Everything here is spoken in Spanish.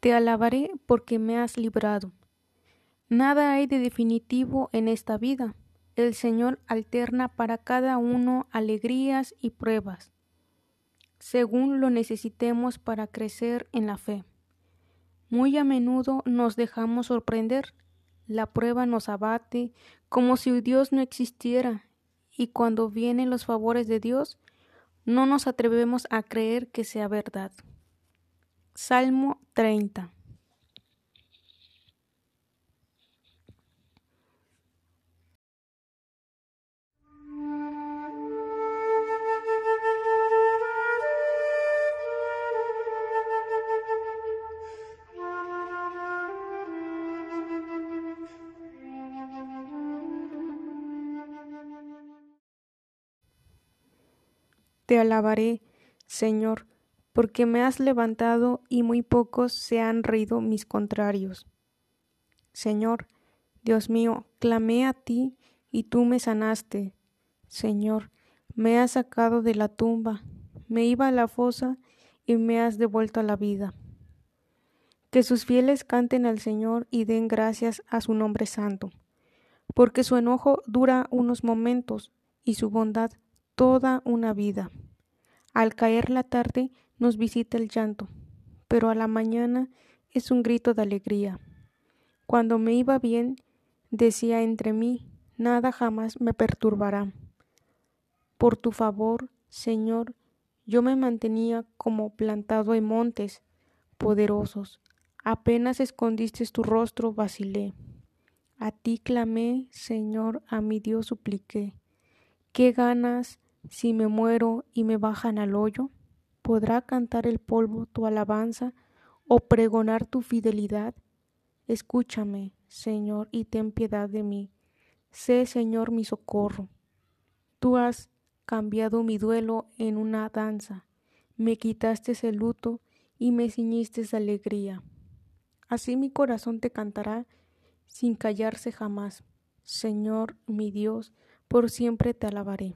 Te alabaré porque me has librado. Nada hay de definitivo en esta vida. El Señor alterna para cada uno alegrías y pruebas, según lo necesitemos para crecer en la fe. Muy a menudo nos dejamos sorprender. La prueba nos abate como si Dios no existiera, y cuando vienen los favores de Dios, no nos atrevemos a creer que sea verdad. Salmo 30 Te alabaré, Señor, porque me has levantado y muy pocos se han reído mis contrarios. Señor, Dios mío, clamé a ti y tú me sanaste. Señor, me has sacado de la tumba, me iba a la fosa y me has devuelto la vida. Que sus fieles canten al Señor y den gracias a su nombre santo, porque su enojo dura unos momentos y su bondad toda una vida. Al caer la tarde nos visita el llanto, pero a la mañana es un grito de alegría. Cuando me iba bien, decía entre mí, nada jamás me perturbará. Por tu favor, Señor, yo me mantenía como plantado en montes poderosos. Apenas escondiste tu rostro, vacilé. A ti clamé, Señor, a mi Dios supliqué. ¿Qué ganas si me muero y me bajan al hoyo? ¿Podrá cantar el polvo tu alabanza o pregonar tu fidelidad? Escúchame, Señor, y ten piedad de mí. Sé, Señor, mi socorro. Tú has cambiado mi duelo en una danza, me quitaste el luto y me ciñiste alegría. Así mi corazón te cantará sin callarse jamás. Señor, mi Dios, por siempre te alabaré.